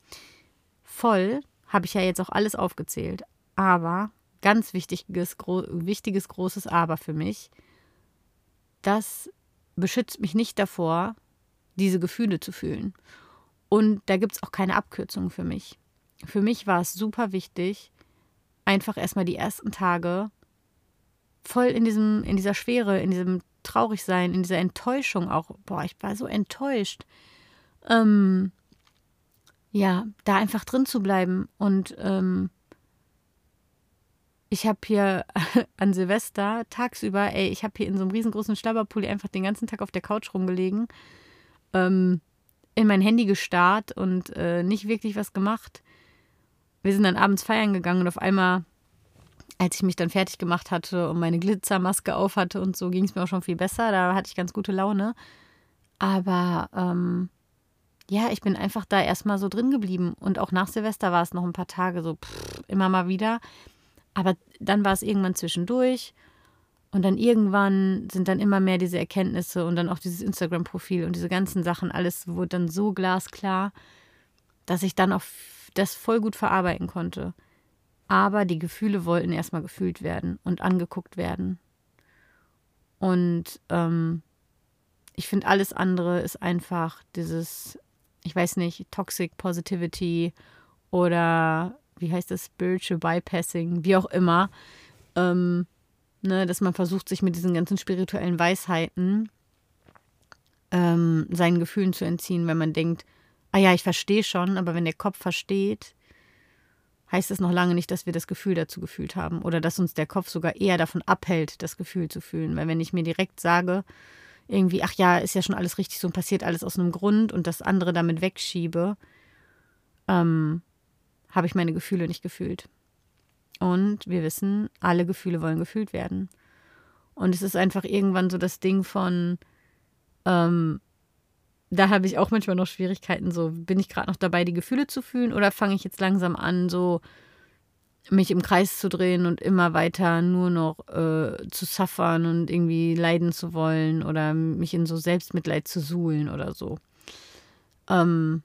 Voll habe ich ja jetzt auch alles aufgezählt. Aber ganz wichtiges, gro wichtiges, großes Aber für mich, das beschützt mich nicht davor, diese Gefühle zu fühlen. Und da gibt es auch keine Abkürzung für mich. Für mich war es super wichtig, einfach erstmal die ersten Tage voll in diesem, in dieser Schwere, in diesem Traurigsein, in dieser Enttäuschung auch. Boah, ich war so enttäuscht. Ähm, ja, da einfach drin zu bleiben. Und ähm, ich habe hier an Silvester tagsüber, ey, ich habe hier in so einem riesengroßen Schlabberpulli einfach den ganzen Tag auf der Couch rumgelegen, ähm, in mein Handy gestarrt und äh, nicht wirklich was gemacht. Wir sind dann abends feiern gegangen und auf einmal, als ich mich dann fertig gemacht hatte und meine Glitzermaske auf hatte und so, ging es mir auch schon viel besser. Da hatte ich ganz gute Laune. Aber ähm, ja, ich bin einfach da erstmal so drin geblieben. Und auch nach Silvester war es noch ein paar Tage so pff, immer mal wieder. Aber dann war es irgendwann zwischendurch. Und dann irgendwann sind dann immer mehr diese Erkenntnisse und dann auch dieses Instagram-Profil und diese ganzen Sachen, alles wurde dann so glasklar, dass ich dann auch das voll gut verarbeiten konnte. Aber die Gefühle wollten erstmal gefühlt werden und angeguckt werden. Und ähm, ich finde, alles andere ist einfach dieses, ich weiß nicht, Toxic Positivity oder wie heißt das, Spiritual Bypassing, wie auch immer. Ähm, ne, dass man versucht, sich mit diesen ganzen spirituellen Weisheiten ähm, seinen Gefühlen zu entziehen, wenn man denkt, ah ja, ich verstehe schon, aber wenn der Kopf versteht, heißt es noch lange nicht, dass wir das Gefühl dazu gefühlt haben oder dass uns der Kopf sogar eher davon abhält, das Gefühl zu fühlen. Weil wenn ich mir direkt sage, irgendwie, ach ja, ist ja schon alles richtig so und passiert alles aus einem Grund und das andere damit wegschiebe, ähm, habe ich meine Gefühle nicht gefühlt. Und wir wissen, alle Gefühle wollen gefühlt werden. Und es ist einfach irgendwann so das Ding von, ähm, da habe ich auch manchmal noch Schwierigkeiten. So, bin ich gerade noch dabei, die Gefühle zu fühlen oder fange ich jetzt langsam an, so mich im Kreis zu drehen und immer weiter nur noch äh, zu suffern und irgendwie leiden zu wollen oder mich in so Selbstmitleid zu suhlen oder so. Ähm,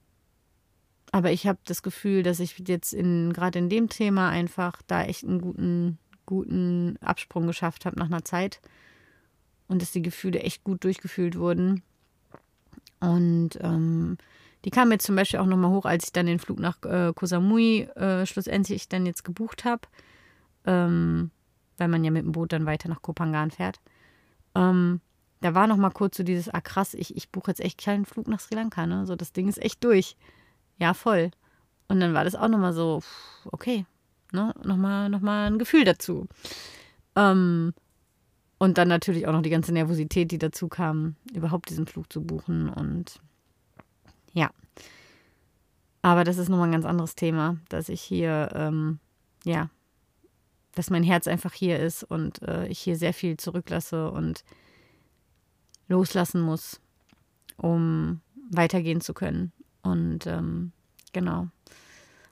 aber ich habe das Gefühl, dass ich jetzt in gerade in dem Thema einfach da echt einen guten, guten Absprung geschafft habe nach einer Zeit und dass die Gefühle echt gut durchgefühlt wurden. Und ähm, die kam jetzt zum Beispiel auch nochmal hoch, als ich dann den Flug nach äh, Koh äh, schlussendlich dann jetzt gebucht habe, ähm, weil man ja mit dem Boot dann weiter nach Kopangan fährt. Ähm, da war nochmal kurz so dieses, ah krass, ich, ich buche jetzt echt keinen Flug nach Sri Lanka, ne? So, das Ding ist echt durch. Ja, voll. Und dann war das auch nochmal so, okay, ne? Nochmal noch mal ein Gefühl dazu. Ähm, und dann natürlich auch noch die ganze Nervosität, die dazu kam, überhaupt diesen Flug zu buchen und ja. Aber das ist nochmal ein ganz anderes Thema, dass ich hier, ähm, ja, dass mein Herz einfach hier ist und äh, ich hier sehr viel zurücklasse und loslassen muss, um weitergehen zu können. Und ähm, genau.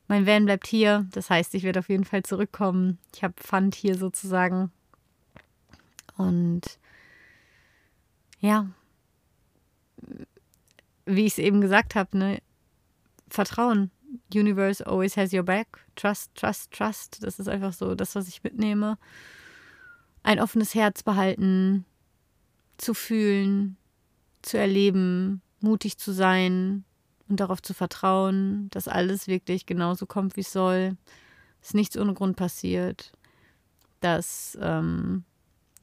Mein Van bleibt hier, das heißt, ich werde auf jeden Fall zurückkommen. Ich habe Pfand hier sozusagen. Und ja, wie ich es eben gesagt habe, ne, Vertrauen. Universe always has your back. Trust, trust, trust. Das ist einfach so das, was ich mitnehme. Ein offenes Herz behalten, zu fühlen, zu erleben, mutig zu sein und darauf zu vertrauen, dass alles wirklich genauso kommt, wie es soll, dass nichts ohne Grund passiert, dass ähm,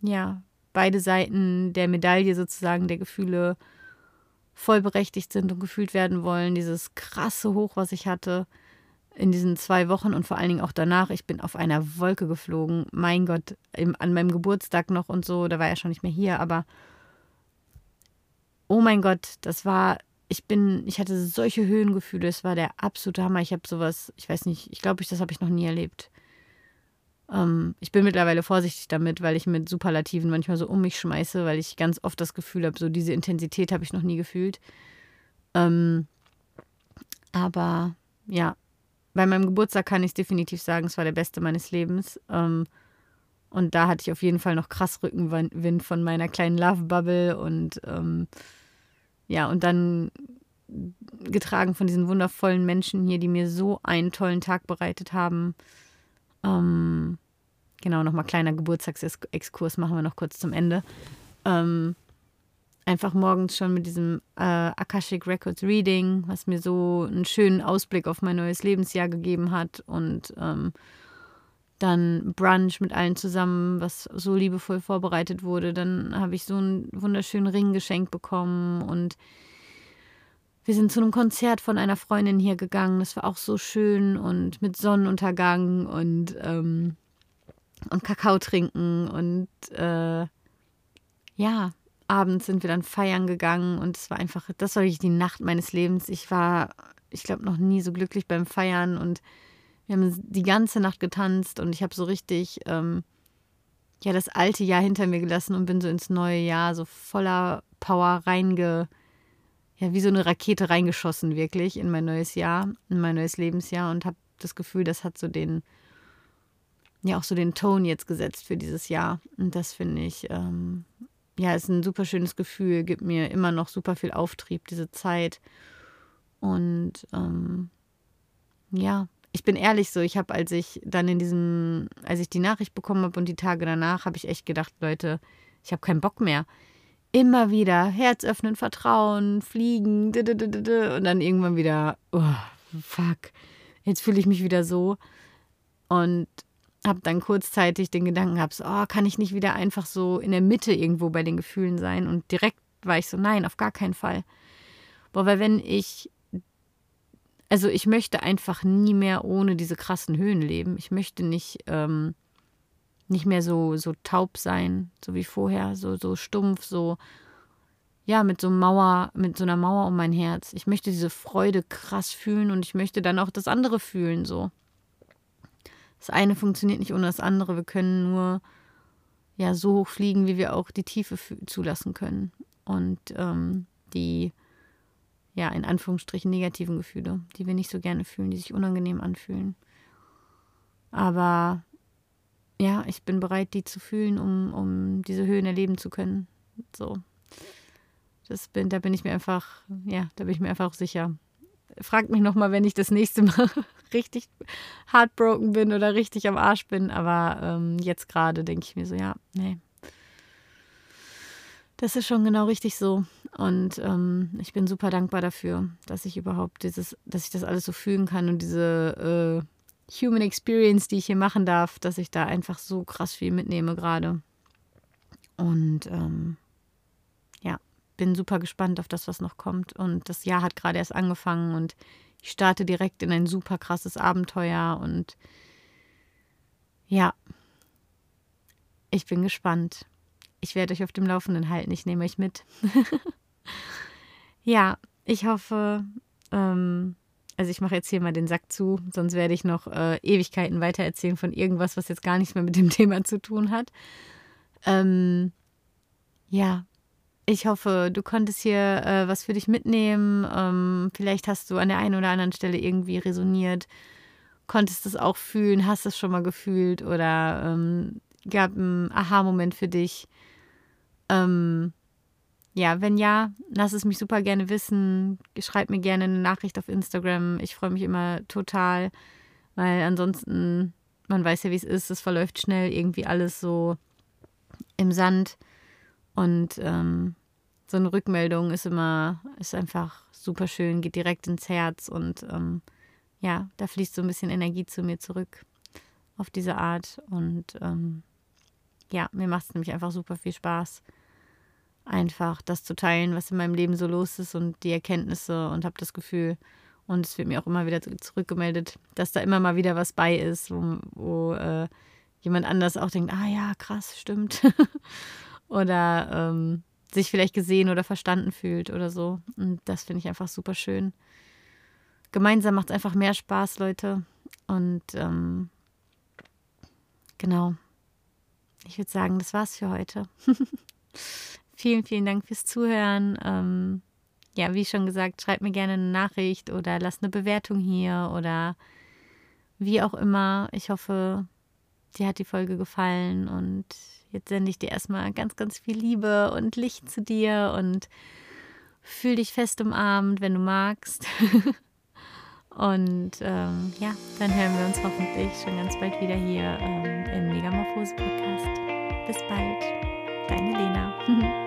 ja beide Seiten der Medaille sozusagen der Gefühle vollberechtigt sind und gefühlt werden wollen. Dieses krasse Hoch, was ich hatte in diesen zwei Wochen und vor allen Dingen auch danach. Ich bin auf einer Wolke geflogen. Mein Gott, im, an meinem Geburtstag noch und so. Da war er schon nicht mehr hier, aber oh mein Gott, das war. Ich bin, ich hatte solche Höhengefühle. Es war der absolute Hammer. Ich habe sowas, ich weiß nicht, ich glaube, das habe ich noch nie erlebt. Ähm, ich bin mittlerweile vorsichtig damit, weil ich mit Superlativen manchmal so um mich schmeiße, weil ich ganz oft das Gefühl habe, so diese Intensität habe ich noch nie gefühlt. Ähm, aber ja, bei meinem Geburtstag kann ich definitiv sagen, es war der beste meines Lebens. Ähm, und da hatte ich auf jeden Fall noch krass Rückenwind von meiner kleinen Love Bubble und ähm, ja, und dann getragen von diesen wundervollen Menschen hier, die mir so einen tollen Tag bereitet haben. Ähm, genau, nochmal kleiner Geburtstagsexkurs machen wir noch kurz zum Ende. Ähm, einfach morgens schon mit diesem äh, Akashic Records Reading, was mir so einen schönen Ausblick auf mein neues Lebensjahr gegeben hat und ähm, dann Brunch mit allen zusammen, was so liebevoll vorbereitet wurde. Dann habe ich so einen wunderschönen Ring geschenkt bekommen und wir sind zu einem Konzert von einer Freundin hier gegangen. Das war auch so schön und mit Sonnenuntergang und, ähm, und Kakao trinken und äh, ja, abends sind wir dann feiern gegangen und es war einfach, das war wirklich die Nacht meines Lebens. Ich war, ich glaube, noch nie so glücklich beim Feiern und wir haben die ganze Nacht getanzt und ich habe so richtig, ähm, ja, das alte Jahr hinter mir gelassen und bin so ins neue Jahr so voller Power reinge, ja, wie so eine Rakete reingeschossen, wirklich in mein neues Jahr, in mein neues Lebensjahr und habe das Gefühl, das hat so den, ja, auch so den Ton jetzt gesetzt für dieses Jahr. Und das finde ich, ähm, ja, ist ein super schönes Gefühl, gibt mir immer noch super viel Auftrieb, diese Zeit. Und ähm, ja, ich bin ehrlich so, ich habe, als ich dann in diesem, als ich die Nachricht bekommen habe und die Tage danach, habe ich echt gedacht, Leute, ich habe keinen Bock mehr. Immer wieder Herz öffnen, Vertrauen, fliegen, und dann irgendwann wieder, oh, fuck, jetzt fühle ich mich wieder so. Und habe dann kurzzeitig den Gedanken gehabt, so, oh, kann ich nicht wieder einfach so in der Mitte irgendwo bei den Gefühlen sein? Und direkt war ich so, nein, auf gar keinen Fall. Boah, weil wenn ich, also ich möchte einfach nie mehr ohne diese krassen Höhen leben. Ich möchte nicht, ähm, nicht mehr so, so taub sein, so wie vorher, so, so stumpf, so, ja, mit so Mauer, mit so einer Mauer um mein Herz. Ich möchte diese Freude krass fühlen und ich möchte dann auch das andere fühlen, so das eine funktioniert nicht ohne das andere. Wir können nur ja so hoch fliegen, wie wir auch die Tiefe zulassen können. Und ähm, die ja in Anführungsstrichen negativen Gefühle, die wir nicht so gerne fühlen, die sich unangenehm anfühlen. Aber ja, ich bin bereit, die zu fühlen, um, um diese Höhen erleben zu können. So. Das bin, da bin ich mir einfach, ja, da bin ich mir einfach sicher fragt mich nochmal, wenn ich das nächste Mal richtig heartbroken bin oder richtig am Arsch bin. Aber ähm, jetzt gerade denke ich mir so, ja, nee. Das ist schon genau richtig so. Und ähm, ich bin super dankbar dafür, dass ich überhaupt dieses, dass ich das alles so fühlen kann und diese äh, Human Experience, die ich hier machen darf, dass ich da einfach so krass viel mitnehme gerade. Und ähm, bin super gespannt auf das, was noch kommt. Und das Jahr hat gerade erst angefangen und ich starte direkt in ein super krasses Abenteuer. Und ja, ich bin gespannt. Ich werde euch auf dem Laufenden halten. Ich nehme euch mit. ja, ich hoffe, ähm, also ich mache jetzt hier mal den Sack zu, sonst werde ich noch äh, Ewigkeiten weitererzählen von irgendwas, was jetzt gar nichts mehr mit dem Thema zu tun hat. Ähm, ja, ich hoffe, du konntest hier äh, was für dich mitnehmen. Ähm, vielleicht hast du an der einen oder anderen Stelle irgendwie resoniert, konntest es auch fühlen, hast es schon mal gefühlt oder ähm, gab einen Aha-Moment für dich. Ähm, ja, wenn ja, lass es mich super gerne wissen. Schreib mir gerne eine Nachricht auf Instagram. Ich freue mich immer total, weil ansonsten, man weiß ja, wie es ist, es verläuft schnell irgendwie alles so im Sand. Und ähm, so eine Rückmeldung ist immer, ist einfach super schön, geht direkt ins Herz und ähm, ja, da fließt so ein bisschen Energie zu mir zurück auf diese Art. Und ähm, ja, mir macht es nämlich einfach super viel Spaß, einfach das zu teilen, was in meinem Leben so los ist und die Erkenntnisse und habe das Gefühl, und es wird mir auch immer wieder zurückgemeldet, dass da immer mal wieder was bei ist, wo, wo äh, jemand anders auch denkt, ah ja, krass, stimmt. Oder ähm, sich vielleicht gesehen oder verstanden fühlt oder so. Und das finde ich einfach super schön. Gemeinsam macht es einfach mehr Spaß, Leute. Und ähm, genau. Ich würde sagen, das war's für heute. vielen, vielen Dank fürs Zuhören. Ähm, ja, wie schon gesagt, schreibt mir gerne eine Nachricht oder lasst eine Bewertung hier oder wie auch immer, ich hoffe, dir hat die Folge gefallen und jetzt sende ich dir erstmal ganz, ganz viel Liebe und Licht zu dir und fühl dich fest umarmt, wenn du magst. und ähm, ja, dann hören wir uns hoffentlich schon ganz bald wieder hier ähm, im Megamorphose Podcast. Bis bald, deine Lena.